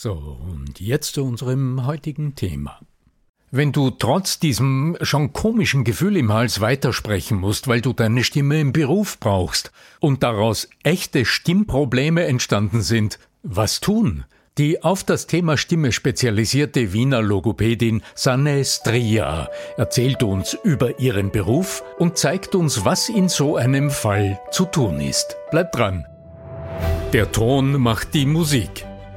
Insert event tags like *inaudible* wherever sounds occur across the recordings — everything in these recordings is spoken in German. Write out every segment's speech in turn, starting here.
So, und jetzt zu unserem heutigen Thema. Wenn du trotz diesem schon komischen Gefühl im Hals weitersprechen musst, weil du deine Stimme im Beruf brauchst und daraus echte Stimmprobleme entstanden sind, was tun? Die auf das Thema Stimme spezialisierte Wiener Logopädin Sanne Stria erzählt uns über ihren Beruf und zeigt uns, was in so einem Fall zu tun ist. Bleibt dran! Der Ton macht die Musik.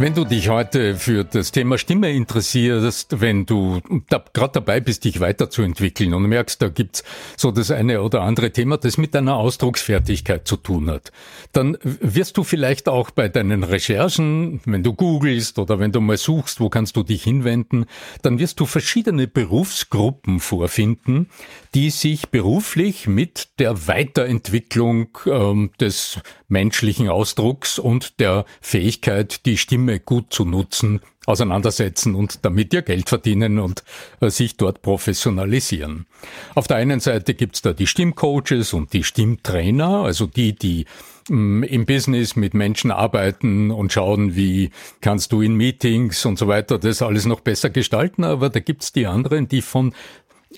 Wenn du dich heute für das Thema Stimme interessierst, wenn du da, gerade dabei bist, dich weiterzuentwickeln und merkst, da gibt's so das eine oder andere Thema, das mit deiner Ausdrucksfertigkeit zu tun hat, dann wirst du vielleicht auch bei deinen Recherchen, wenn du googelst oder wenn du mal suchst, wo kannst du dich hinwenden, dann wirst du verschiedene Berufsgruppen vorfinden, die sich beruflich mit der Weiterentwicklung ähm, des menschlichen Ausdrucks und der Fähigkeit, die Stimme gut zu nutzen, auseinandersetzen und damit ihr Geld verdienen und äh, sich dort professionalisieren. Auf der einen Seite gibt's da die Stimmcoaches und die Stimmtrainer, also die, die mm, im Business mit Menschen arbeiten und schauen, wie kannst du in Meetings und so weiter das alles noch besser gestalten. Aber da gibt's die anderen, die von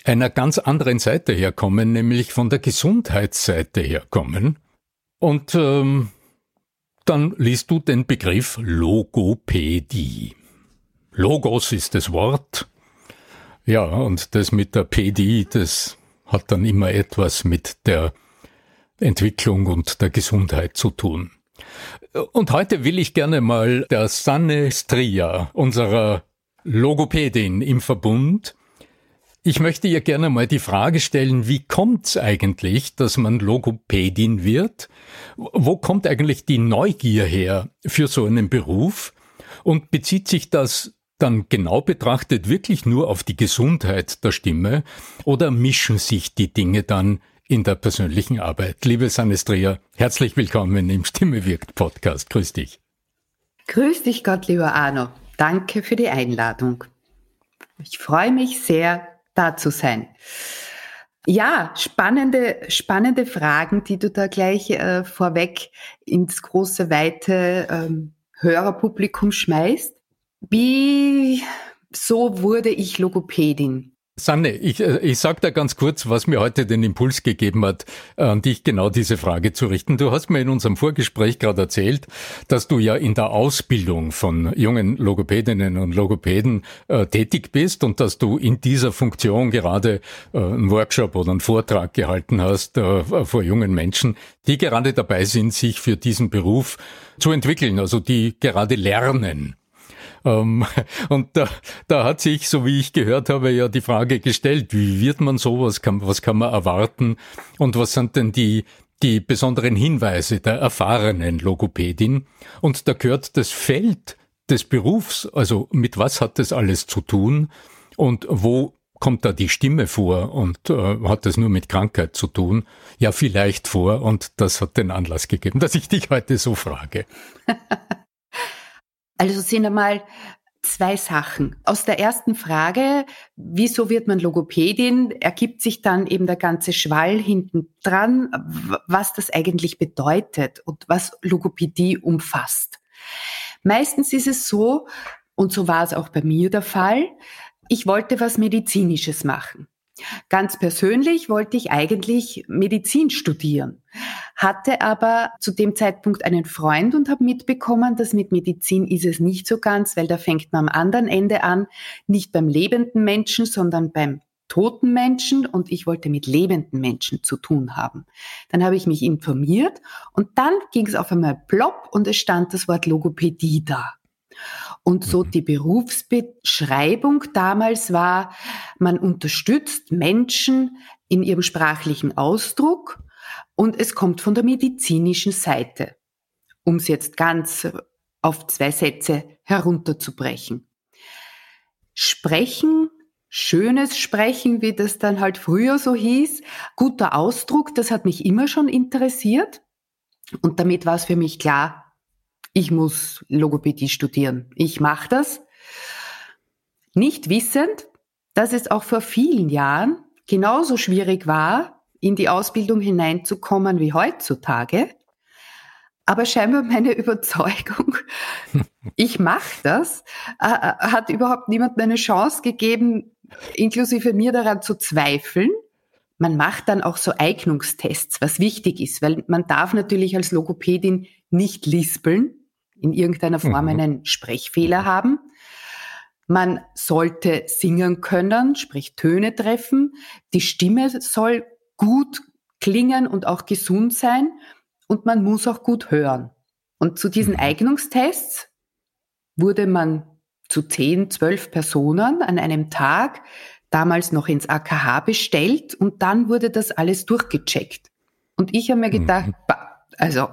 einer ganz anderen Seite herkommen, nämlich von der Gesundheitsseite herkommen und ähm, dann liest du den Begriff Logopädie. Logos ist das Wort. Ja, und das mit der Pädie, das hat dann immer etwas mit der Entwicklung und der Gesundheit zu tun. Und heute will ich gerne mal der Sanne Stria, unserer Logopädin im Verbund, ich möchte ihr gerne mal die Frage stellen, wie kommt's eigentlich, dass man Logopädin wird? Wo kommt eigentlich die Neugier her für so einen Beruf? Und bezieht sich das dann genau betrachtet wirklich nur auf die Gesundheit der Stimme oder mischen sich die Dinge dann in der persönlichen Arbeit? Liebe Sanestria, herzlich willkommen im Stimme wirkt Podcast. Grüß dich. Grüß dich Gott, lieber Arno. Danke für die Einladung. Ich freue mich sehr, da zu sein. Ja, spannende, spannende Fragen, die du da gleich äh, vorweg ins große, weite ähm, Hörerpublikum schmeißt. Wie so wurde ich Logopädin? Sanne, ich, äh, ich sage da ganz kurz, was mir heute den Impuls gegeben hat, an dich genau diese Frage zu richten. Du hast mir in unserem Vorgespräch gerade erzählt, dass du ja in der Ausbildung von jungen Logopädinnen und Logopäden äh, tätig bist und dass du in dieser Funktion gerade äh, einen Workshop oder einen Vortrag gehalten hast äh, vor jungen Menschen, die gerade dabei sind, sich für diesen Beruf zu entwickeln, also die gerade lernen. Ähm, *laughs* und da, da hat sich, so wie ich gehört habe, ja die Frage gestellt, wie wird man sowas, kann, was kann man erwarten und was sind denn die, die besonderen Hinweise der erfahrenen Logopädin? Und da gehört das Feld des Berufs, also mit was hat das alles zu tun und wo kommt da die Stimme vor und äh, hat das nur mit Krankheit zu tun? Ja, vielleicht vor und das hat den Anlass gegeben, dass ich dich heute so frage. *laughs* also sind einmal zwei Sachen. Aus der ersten Frage, wieso wird man Logopädin, ergibt sich dann eben der ganze Schwall hinten dran, was das eigentlich bedeutet und was Logopädie umfasst. Meistens ist es so, und so war es auch bei mir der Fall, ich wollte was Medizinisches machen. Ganz persönlich wollte ich eigentlich Medizin studieren, hatte aber zu dem Zeitpunkt einen Freund und habe mitbekommen, dass mit Medizin ist es nicht so ganz, weil da fängt man am anderen Ende an, nicht beim lebenden Menschen, sondern beim toten Menschen und ich wollte mit lebenden Menschen zu tun haben. Dann habe ich mich informiert und dann ging es auf einmal plopp und es stand das Wort Logopädie da. Und so mhm. die Berufsbeschreibung damals war, man unterstützt Menschen in ihrem sprachlichen Ausdruck und es kommt von der medizinischen Seite, um es jetzt ganz auf zwei Sätze herunterzubrechen. Sprechen, schönes Sprechen, wie das dann halt früher so hieß, guter Ausdruck, das hat mich immer schon interessiert. Und damit war es für mich klar, ich muss Logopädie studieren. Ich mache das. Nicht wissend, dass es auch vor vielen Jahren genauso schwierig war, in die Ausbildung hineinzukommen wie heutzutage. Aber scheinbar meine *laughs* Überzeugung, ich mache das, äh, äh, hat überhaupt niemand eine Chance gegeben, inklusive mir daran zu zweifeln. Man macht dann auch so Eignungstests, was wichtig ist, weil man darf natürlich als Logopädin nicht lispeln in irgendeiner Form mhm. einen Sprechfehler haben. Man sollte singen können, sprich Töne treffen. Die Stimme soll gut klingen und auch gesund sein. Und man muss auch gut hören. Und zu diesen mhm. Eignungstests wurde man zu zehn, zwölf Personen an einem Tag damals noch ins AKH bestellt und dann wurde das alles durchgecheckt. Und ich habe mir gedacht, mhm. also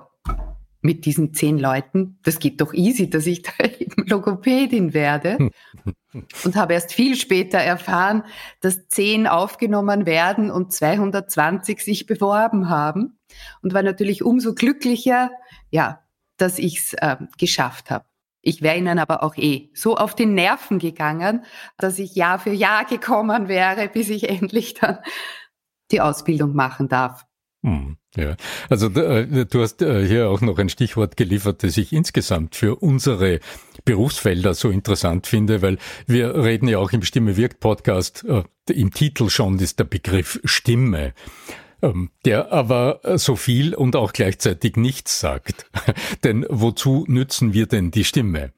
mit diesen zehn Leuten, das geht doch easy, dass ich da *laughs* eben Logopädin werde. *laughs* und habe erst viel später erfahren, dass zehn aufgenommen werden und 220 sich beworben haben. Und war natürlich umso glücklicher, ja, dass ich es äh, geschafft habe. Ich wäre ihnen aber auch eh so auf die Nerven gegangen, dass ich Jahr für Jahr gekommen wäre, bis ich *laughs* endlich dann die Ausbildung machen darf. Hm, ja, also äh, du hast äh, hier auch noch ein Stichwort geliefert, das ich insgesamt für unsere Berufsfelder so interessant finde, weil wir reden ja auch im Stimme wirkt Podcast, äh, im Titel schon ist der Begriff Stimme ähm, der aber so viel und auch gleichzeitig nichts sagt. *laughs* denn wozu nützen wir denn die Stimme?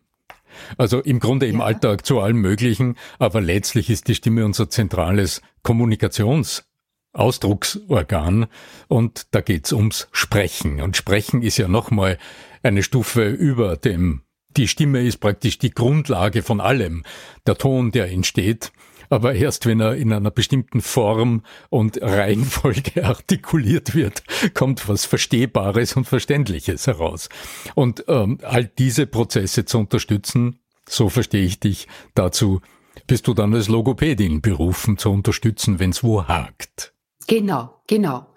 Also im Grunde im ja. Alltag zu allem Möglichen, aber letztlich ist die Stimme unser zentrales Kommunikations Ausdrucksorgan und da geht's ums Sprechen. Und Sprechen ist ja nochmal eine Stufe über dem, die Stimme ist praktisch die Grundlage von allem, der Ton, der entsteht. Aber erst wenn er in einer bestimmten Form und Reihenfolge *laughs* artikuliert wird, kommt was Verstehbares und Verständliches heraus. Und ähm, all diese Prozesse zu unterstützen, so verstehe ich dich, dazu bist du dann als Logopädin berufen zu unterstützen, wenn es wo hakt. Genau, genau.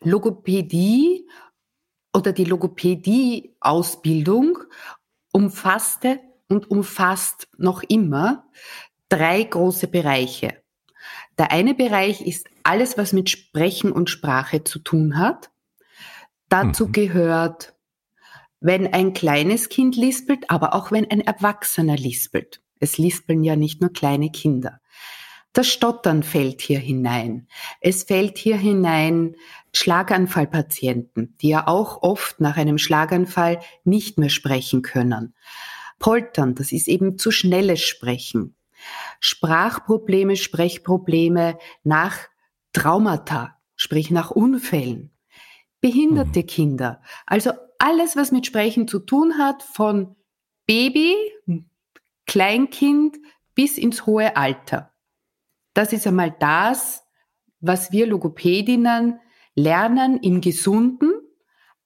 Logopädie oder die Logopädie-Ausbildung umfasste und umfasst noch immer drei große Bereiche. Der eine Bereich ist alles, was mit Sprechen und Sprache zu tun hat. Dazu mhm. gehört, wenn ein kleines Kind lispelt, aber auch wenn ein Erwachsener lispelt. Es lispeln ja nicht nur kleine Kinder. Das Stottern fällt hier hinein. Es fällt hier hinein Schlaganfallpatienten, die ja auch oft nach einem Schlaganfall nicht mehr sprechen können. Poltern, das ist eben zu schnelles Sprechen. Sprachprobleme, Sprechprobleme nach Traumata, sprich nach Unfällen. Behinderte mhm. Kinder. Also alles, was mit Sprechen zu tun hat, von Baby, Kleinkind bis ins hohe Alter. Das ist einmal das, was wir Logopädinnen lernen im Gesunden,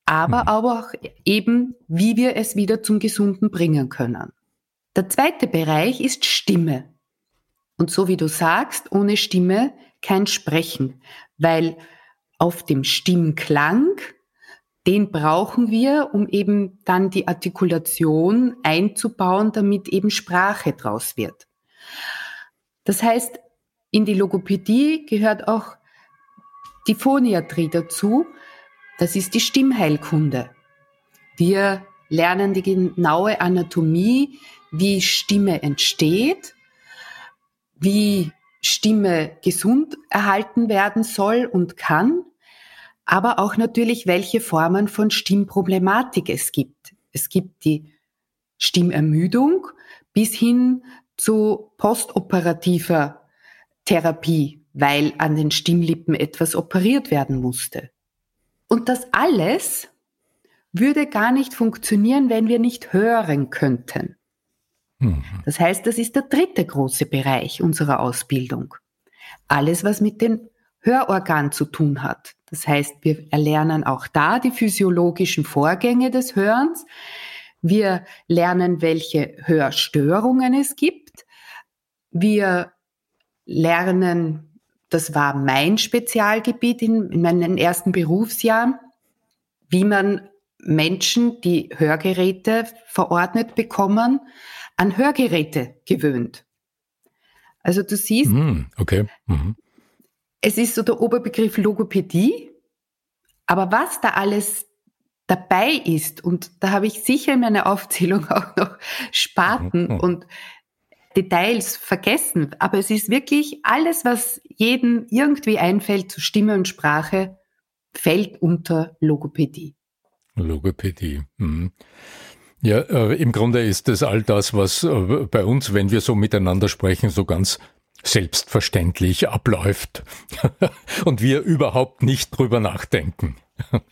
aber mhm. auch eben, wie wir es wieder zum Gesunden bringen können. Der zweite Bereich ist Stimme. Und so wie du sagst, ohne Stimme kein Sprechen, weil auf dem Stimmklang, den brauchen wir, um eben dann die Artikulation einzubauen, damit eben Sprache draus wird. Das heißt, in die Logopädie gehört auch die Phoniatrie dazu. Das ist die Stimmheilkunde. Wir lernen die genaue Anatomie, wie Stimme entsteht, wie Stimme gesund erhalten werden soll und kann, aber auch natürlich, welche Formen von Stimmproblematik es gibt. Es gibt die Stimmermüdung bis hin zu postoperativer Therapie, weil an den Stimmlippen etwas operiert werden musste. Und das alles würde gar nicht funktionieren, wenn wir nicht hören könnten. Mhm. Das heißt, das ist der dritte große Bereich unserer Ausbildung. Alles, was mit dem Hörorgan zu tun hat. Das heißt, wir erlernen auch da die physiologischen Vorgänge des Hörens. Wir lernen, welche Hörstörungen es gibt. Wir lernen, das war mein Spezialgebiet in, in meinen ersten Berufsjahren, wie man Menschen, die Hörgeräte verordnet bekommen, an Hörgeräte gewöhnt. Also du siehst, mm, okay. Mhm. es ist so der Oberbegriff Logopädie, aber was da alles dabei ist, und da habe ich sicher in meiner Aufzählung *laughs* auch noch Sparten mhm. und Details vergessen, aber es ist wirklich alles, was jedem irgendwie einfällt zu Stimme und Sprache, fällt unter Logopädie. Logopädie. Mhm. Ja, äh, im Grunde ist das all das, was äh, bei uns, wenn wir so miteinander sprechen, so ganz selbstverständlich abläuft *laughs* und wir überhaupt nicht drüber nachdenken. *laughs*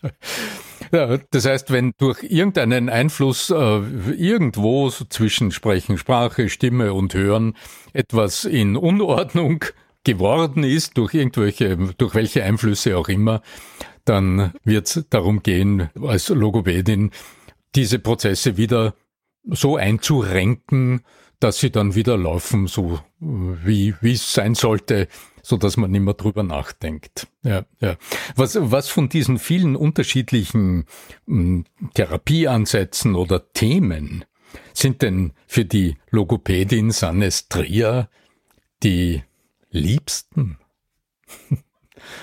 ja, das heißt, wenn durch irgendeinen Einfluss äh, irgendwo so zwischen Sprechen, Sprache, Stimme und Hören etwas in Unordnung geworden ist, durch irgendwelche, durch welche Einflüsse auch immer, dann wird es darum gehen, als Logopädin diese Prozesse wieder so einzurenken, dass sie dann wieder laufen, so wie wie es sein sollte, so dass man immer drüber nachdenkt. Ja, ja. Was was von diesen vielen unterschiedlichen m, hm, Therapieansätzen oder Themen sind denn für die Logopädin Sannes Trier die liebsten? *laughs*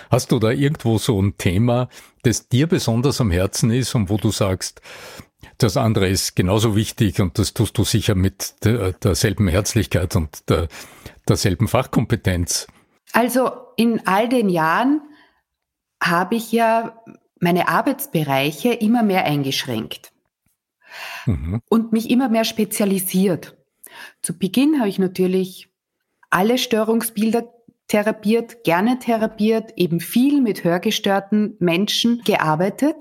Hast du da irgendwo so ein Thema, das dir besonders am Herzen ist und wo du sagst, das andere ist genauso wichtig und das tust du sicher mit der, derselben Herzlichkeit und der, derselben Fachkompetenz. Also in all den Jahren habe ich ja meine Arbeitsbereiche immer mehr eingeschränkt mhm. und mich immer mehr spezialisiert. Zu Beginn habe ich natürlich alle Störungsbilder therapiert, gerne therapiert, eben viel mit hörgestörten Menschen gearbeitet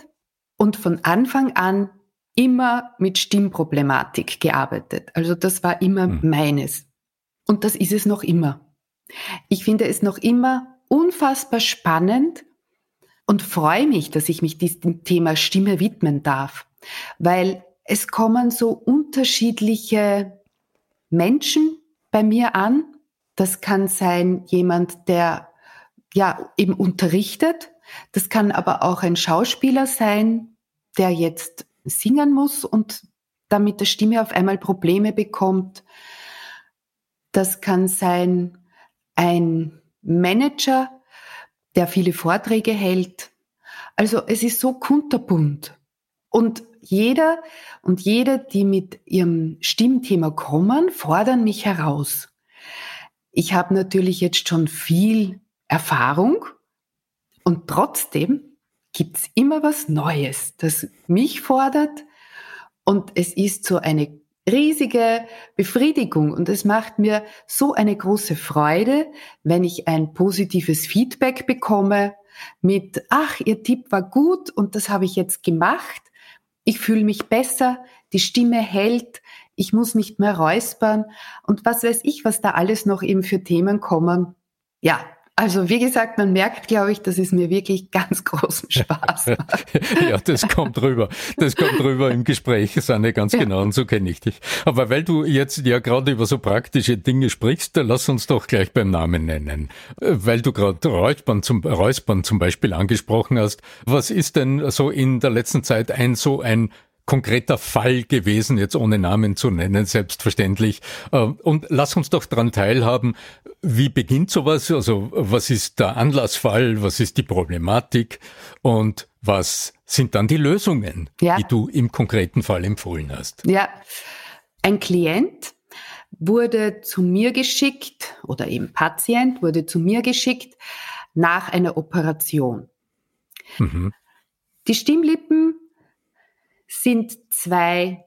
und von Anfang an immer mit Stimmproblematik gearbeitet. Also das war immer mhm. meines. Und das ist es noch immer. Ich finde es noch immer unfassbar spannend und freue mich, dass ich mich diesem Thema Stimme widmen darf, weil es kommen so unterschiedliche Menschen bei mir an. Das kann sein jemand, der ja eben unterrichtet. Das kann aber auch ein Schauspieler sein, der jetzt singen muss und damit der Stimme auf einmal Probleme bekommt. Das kann sein ein Manager, der viele Vorträge hält. Also es ist so kunterbunt. Und jeder und jede, die mit ihrem Stimmthema kommen, fordern mich heraus. Ich habe natürlich jetzt schon viel Erfahrung und trotzdem gibt's immer was Neues, das mich fordert. Und es ist so eine riesige Befriedigung und es macht mir so eine große Freude, wenn ich ein positives Feedback bekomme mit, ach, Ihr Tipp war gut und das habe ich jetzt gemacht. Ich fühle mich besser, die Stimme hält, ich muss nicht mehr räuspern und was weiß ich, was da alles noch eben für Themen kommen. Ja, Also wie gesagt, man merkt, glaube ich, dass es mir wirklich *laughs* ganz großen Spaß macht. *laughs* ja, das kommt rüber. Das kommt rüber im Gespräch, Sanne, ganz ja. genau. Und so kenne ich dich. Aber weil du jetzt ja gerade über so praktische Dinge sprichst, dann lass uns doch gleich beim Namen nennen. Weil du gerade Räuspern zum, Räuspern zum Beispiel angesprochen hast. Was ist denn so in der letzten Zeit ein so ein konkreter Fall gewesen, jetzt ohne Namen zu nennen, selbstverständlich. Äh, und lass uns doch daran teilhaben, wie beginnt sowas? Also was ist der Anlassfall? Was ist die Problematik? Und was sind dann die Lösungen, ja. die du im konkreten Fall empfohlen hast? Ja, ein Klient wurde zu mir geschickt oder eben Patient wurde zu mir geschickt nach einer Operation. Mhm. Die Stimmlippen sind zwei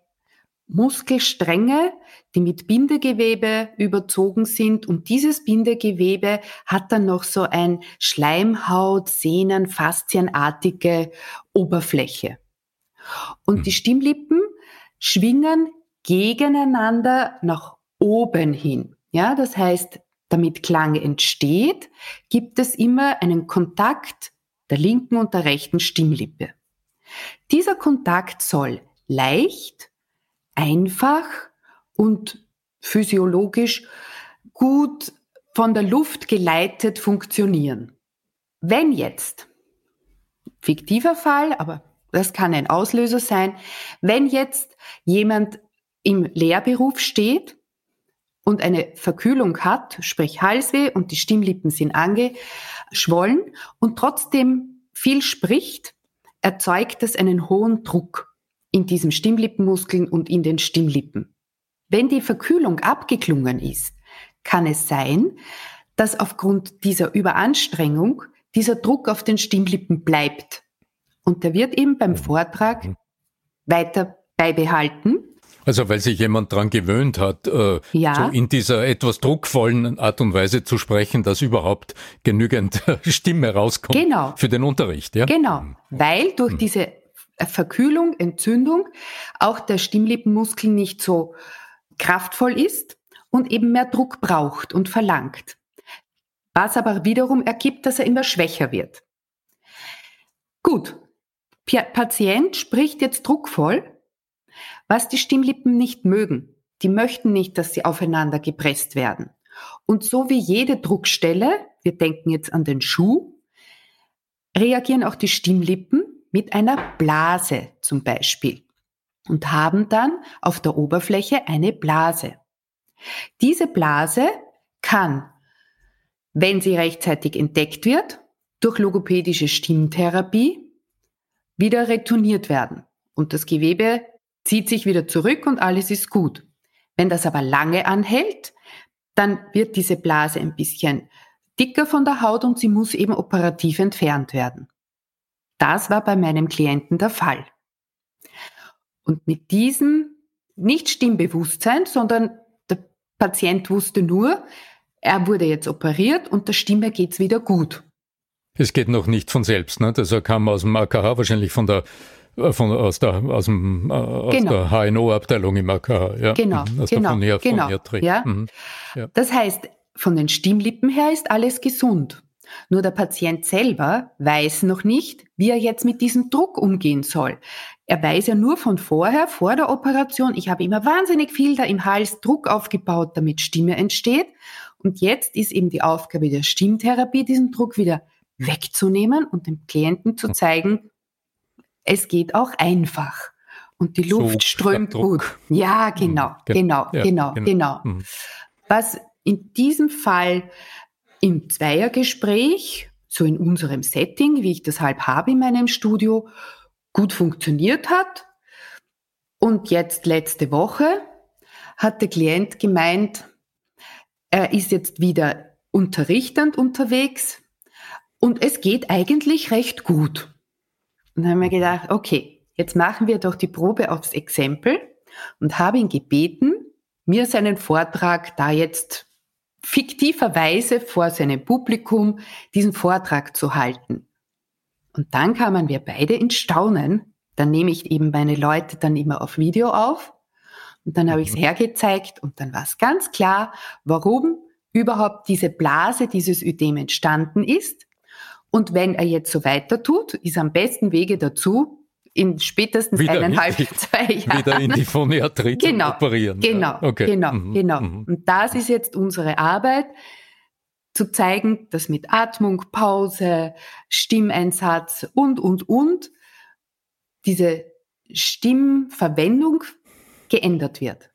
Muskelstränge, die mit Bindegewebe überzogen sind und dieses Bindegewebe hat dann noch so ein Schleimhaut, Sehnen, Faszienartige Oberfläche. Und hm. die Stimmlippen schwingen gegeneinander nach oben hin. Ja, das heißt, damit Klang entsteht, gibt es immer einen Kontakt der linken und der rechten Stimmlippe. Dieser Kontakt soll leicht, einfach und physiologisch gut von der Luft geleitet funktionieren. Wenn jetzt, fiktiver Fall, aber das kann ein Auslöser sein, wenn jetzt jemand im Lehrberuf steht und eine Verkühlung hat, sprich Halsweh und die Stimmlippen sind angeschwollen und trotzdem viel spricht, erzeugt es einen hohen Druck in diesem Stimmlippenmuskeln und in den Stimmlippen. Wenn die Verkühlung abgeklungen ist, kann es sein, dass aufgrund dieser Überanstrengung dieser Druck auf den Stimmlippen bleibt. Und der wird eben beim Vortrag mhm. weiter beibehalten also weil sich jemand dran gewöhnt hat, äh, ja. so in dieser etwas druckvollen Art und Weise zu sprechen, dass überhaupt genügend *laughs* Stimme rauskommt genau. für den Unterricht. Ja? Genau, weil durch hm. diese Verkühlung, Entzündung auch der Stimmlippenmuskel nicht so kraftvoll ist und eben mehr Druck braucht und verlangt. Was aber wiederum ergibt, dass er immer schwächer wird. Gut, Patient spricht jetzt druckvoll was die Stimmlippen nicht mögen, die möchten nicht, dass sie aufeinander gepresst werden. Und so wie jede Druckstelle, wir denken jetzt an den Schuh, reagieren auch die Stimmlippen mit einer Blase zum Beispiel und haben dann auf der Oberfläche eine Blase. Diese Blase kann, wenn sie rechtzeitig entdeckt wird, durch logopädische Stimmtherapie wieder retourniert werden und das Gewebe zieht sich wieder zurück und alles ist gut. Wenn das aber lange anhält, dann wird diese Blase ein bisschen dicker von der Haut und sie muss eben operativ entfernt werden. Das war bei meinem Klienten der Fall. Und mit diesem nicht Stimmbewusstsein, sondern der Patient wusste nur, er wurde jetzt operiert und der Stimme geht's wieder gut. Es geht noch nicht von selbst, ne? Das kam aus dem AKH, wahrscheinlich von der von, aus der, aus dem, äh, aus genau. der HNO-Abteilung im AKH, ja. Genau, mhm, aus genau, der genau, ja. Mhm. ja. Das heißt, von den Stimmlippen her ist alles gesund. Nur der Patient selber weiß noch nicht, wie er jetzt mit diesem Druck umgehen soll. Er weiß ja nur von vorher, vor der Operation, ich habe immer wahnsinnig viel da im Hals Druck aufgebaut, damit Stimme entsteht. Und jetzt ist eben die Aufgabe der Stimmtherapie, diesen Druck wieder wegzunehmen und dem Klienten zu zeigen, es geht auch einfach. Und die Luft so strömt gut. Ja, genau, mhm. genau, ja, genau, genau, genau. Mhm. Was in diesem Fall im Zweiergespräch, so in unserem Setting, wie ich das halb habe in meinem Studio, gut funktioniert hat. Und jetzt letzte Woche hat der Klient gemeint, er ist jetzt wieder unterrichtend unterwegs und es geht eigentlich recht gut. Und dann haben wir gedacht, okay, jetzt machen wir doch die Probe aufs Exempel und habe ihn gebeten, mir seinen Vortrag da jetzt fiktiverweise vor seinem Publikum diesen Vortrag zu halten. Und dann kamen wir beide ins Staunen. Dann nehme ich eben meine Leute dann immer auf Video auf und dann habe ich es mhm. hergezeigt und dann war es ganz klar, warum überhaupt diese Blase, dieses Ödem entstanden ist. Und wenn er jetzt so weiter tut, ist am besten Wege dazu, in spätestens wieder eineinhalb, die, *laughs* zwei Jahren. Wieder in die Phoniatrie genau, operieren. Genau, okay. genau, mhm. genau. Mhm. Und das ist jetzt unsere Arbeit, zu zeigen, dass mit Atmung, Pause, Stimmeinsatz und, und, und diese Stimmverwendung geändert wird.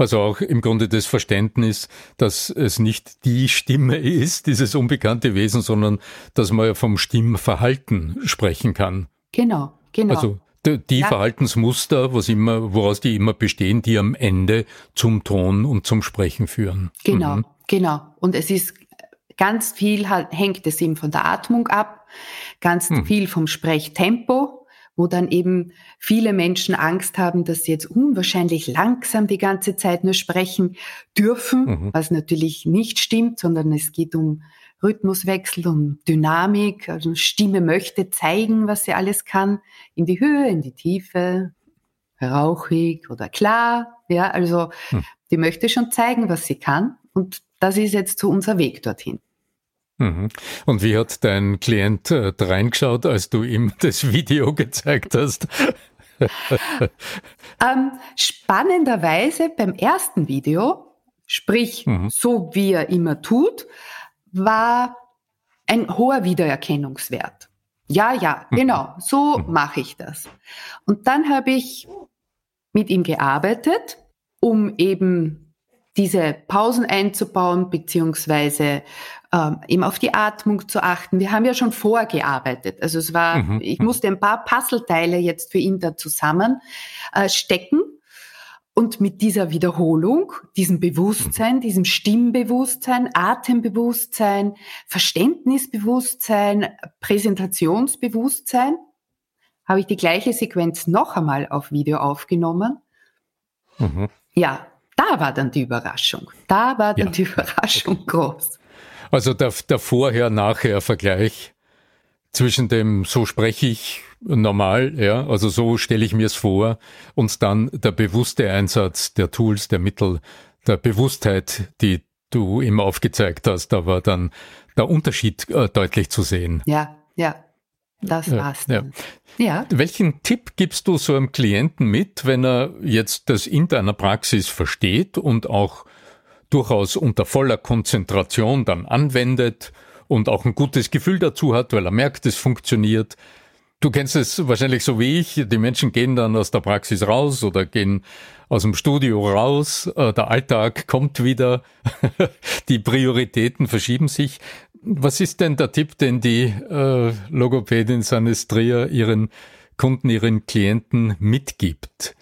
Also auch im Grunde das Verständnis, dass es nicht die Stimme ist, dieses unbekannte Wesen, sondern dass man ja vom Stimmverhalten sprechen kann. Genau. Genau. Also die ja. Verhaltensmuster, was immer, woraus die immer bestehen, die am Ende zum Ton und zum Sprechen führen. Genau, mhm. genau. Und es ist ganz viel hängt es eben von der Atmung ab, ganz mhm. viel vom Sprechtempo, wo dann eben viele Menschen Angst haben, dass sie jetzt unwahrscheinlich langsam die ganze Zeit nur sprechen dürfen, mhm. was natürlich nicht stimmt, sondern es geht um Rhythmuswechsel und Dynamik. Also Stimme möchte zeigen, was sie alles kann. In die Höhe, in die Tiefe, rauchig oder klar. Ja, also hm. die möchte schon zeigen, was sie kann. Und das ist jetzt so unser Weg dorthin. Mhm. Und wie hat dein Klient äh, reingeschaut, als du ihm *laughs* das Video gezeigt hast? *laughs* ähm, spannenderweise beim ersten Video, sprich mhm. so wie er immer tut, war ein hoher Wiedererkennungswert. Ja, ja, mhm. genau, so mhm. mache ich das. Und dann habe ich mit ihm gearbeitet, um eben diese Pausen einzubauen, beziehungsweise ähm, eben auf die Atmung zu achten. Wir haben ja schon vorgearbeitet. Also es war, mhm. ich musste ein paar Puzzleteile jetzt für ihn da zusammen äh, stecken und mit dieser Wiederholung, diesem Bewusstsein, mhm. diesem Stimmbewusstsein, Atembewusstsein, Verständnisbewusstsein, Präsentationsbewusstsein, habe ich die gleiche Sequenz noch einmal auf Video aufgenommen. Mhm. Ja, da war dann die Überraschung. Da war dann ja. die Überraschung groß. Also der, der Vorher-Nachher-Vergleich zwischen dem so spreche ich normal, ja, also so stelle ich mir es vor, und dann der bewusste Einsatz der Tools, der Mittel, der Bewusstheit, die du ihm aufgezeigt hast, da war dann der Unterschied äh, deutlich zu sehen. Ja, ja. Das war's. Ja. ja. Welchen Tipp gibst du so einem Klienten mit, wenn er jetzt das in deiner Praxis versteht und auch durchaus unter voller Konzentration dann anwendet und auch ein gutes Gefühl dazu hat, weil er merkt, es funktioniert, Du kennst es wahrscheinlich so wie ich. Die Menschen gehen dann aus der Praxis raus oder gehen aus dem Studio raus. Äh, der Alltag kommt wieder. *laughs* Die Prioritäten verschieben sich. Was ist denn der Tipp, den die äh, Logopädin Sanestria ihren Kunden, ihren Klienten mitgibt?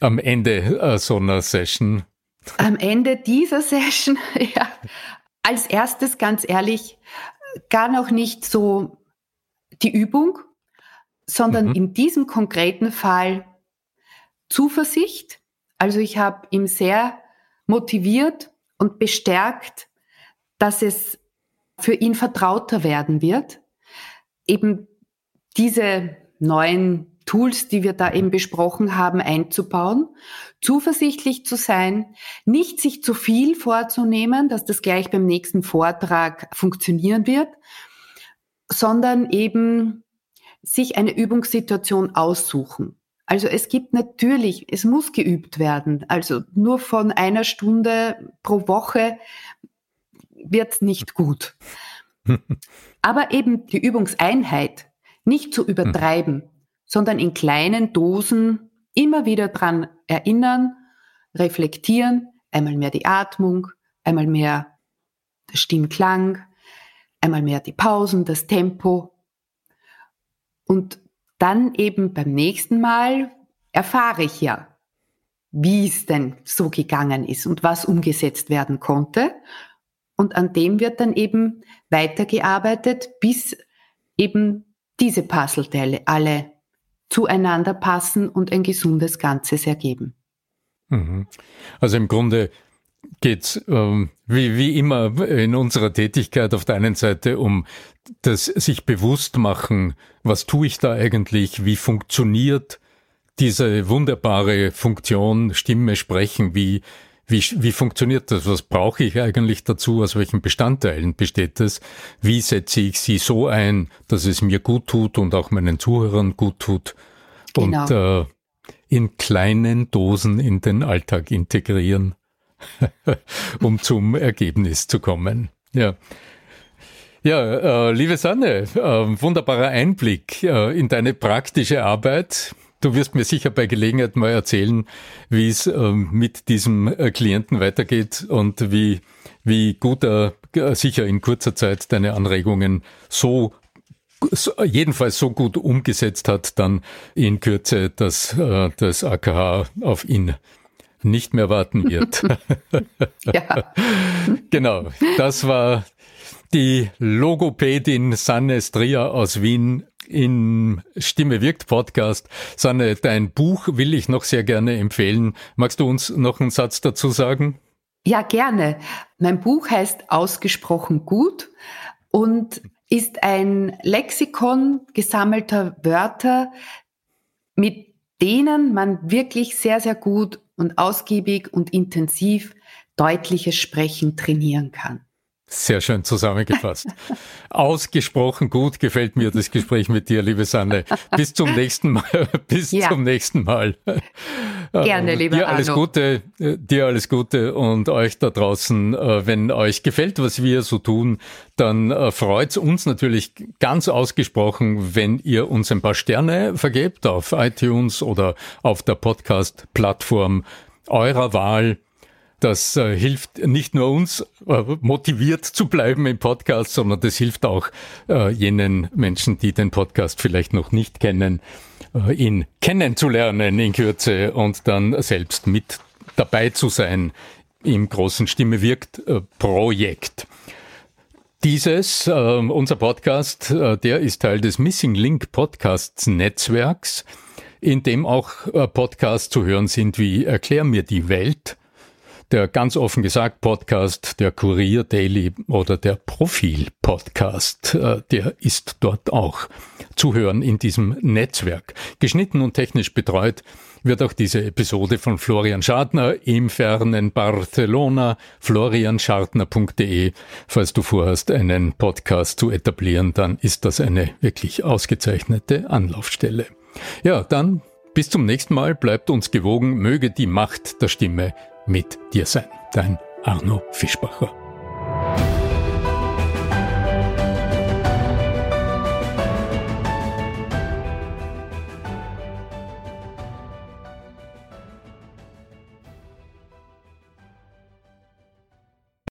Am Ende äh, so einer Session? Am Ende dieser Session, *laughs* ja. Als erstes, ganz ehrlich, gar noch nicht so die Übung, sondern mhm. in diesem konkreten Fall Zuversicht. Also ich habe ihm sehr motiviert und bestärkt, dass es für ihn vertrauter werden wird. Eben diese neuen Tools, die wir da eben besprochen haben, einzubauen, zuversichtlich zu sein, nicht sich zu viel vorzunehmen, dass das gleich beim nächsten Vortrag funktionieren wird, sondern eben sich eine Übungssituation aussuchen. Also es gibt natürlich, es muss geübt werden. Also nur von einer Stunde pro Woche wird nicht gut. *laughs* Aber eben die Übungseinheit nicht zu übertreiben. Sondern in kleinen Dosen immer wieder dran erinnern, reflektieren, einmal mehr die Atmung, einmal mehr der Stimmklang, einmal mehr die Pausen, das Tempo, und dann eben beim nächsten Mal erfahre ich ja, wie es denn so gegangen ist und was umgesetzt werden konnte. Und an dem wird dann eben weitergearbeitet, bis eben diese Puzzleteile alle zueinander passen und ein gesundes Ganzes ergeben. Mhm. Also im Grunde geht ähm, wie, wie immer in unserer Tätigkeit auf der einen Seite um das sich bewusst machen, was tue ich da eigentlich, wie funktioniert diese wunderbare Funktion Stimme sprechen, wie, Wie, wie funktioniert das? Was brauche ich eigentlich dazu? Aus welchen Bestandteilen besteht das? Wie setze ich sie so ein, dass es mir gut tut und auch meinen Zuhörern gut tut? Genau. Und äh, in kleinen Dosen in den Alltag integrieren, *laughs* um zum Ergebnis zu kommen. Ja. Ja, äh, liebe Sanne, äh, wunderbarer Einblick äh, in deine praktische Arbeit. Du wirst mir sicher bei Gelegenheit mal erzählen, wie es ähm, mit diesem äh, Klienten weitergeht und wie, wie gut er äh, sicher in kurzer Zeit deine Anregungen so jedenfalls so gut umgesetzt hat, dann in Kürze, dass äh, das AKH auf ihn nicht mehr warten wird. *laughs* *laughs* ja. genau, das war die Logopädin Sanne Stria aus Wien im Stimme wirkt Podcast. Sanne, dein Buch will ich noch sehr gerne empfehlen. Magst du uns noch einen Satz dazu sagen? Ja, gerne. Mein Buch heißt Ausgesprochen gut und ist ein Lexikon gesammelter Wörter, mit denen man wirklich sehr, sehr gut und ausgiebig und intensiv deutliches Sprechen trainieren kann. Sehr schön zusammengefasst. *laughs* Ausgesprochen gut gefällt mir das Gespräch mit dir, liebe Sanne. Bis zum nächsten Mal. *laughs* Bis ja. zum nächsten Mal. Gerne, äh, lieber Dir alles Arno. Gute, äh, dir alles Gute und euch da draußen. Äh, wenn euch gefällt, was wir so tun, dann freut uns natürlich ganz ausgesprochen, wenn ihr uns ein paar Sterne vergebt auf iTunes oder auf der Podcast-Plattform eurer Wahl. Das äh, hilft nicht nur uns äh, motiviert zu bleiben im Podcast, sondern das hilft auch äh, jenen Menschen, die den Podcast vielleicht noch nicht kennen, äh, ihn kennenzulernen in Kürze und dann selbst mit dabei zu sein im großen Stimme wirkt äh, Projekt. Dieses, äh, unser Podcast, äh, der ist Teil des Missing Link Podcasts Netzwerks, in dem auch äh, Podcasts zu hören sind wie Erklär mir die Welt, der ganz offen gesagt Podcast, der Kurier Daily oder der Profil Podcast, äh, der ist dort auch zu hören in diesem Netzwerk. Geschnitten und technisch betreut wird auch diese Episode von Florian Schadner im fernen Barcelona, florianschartner.de. Falls du vorhast, einen Podcast zu etablieren, dann ist das eine wirklich ausgezeichnete Anlaufstelle. Ja, dann bis zum nächsten Mal, bleibt uns gewogen, möge die Macht der Stimme mit dir sein. Dein Arno Fischbacher.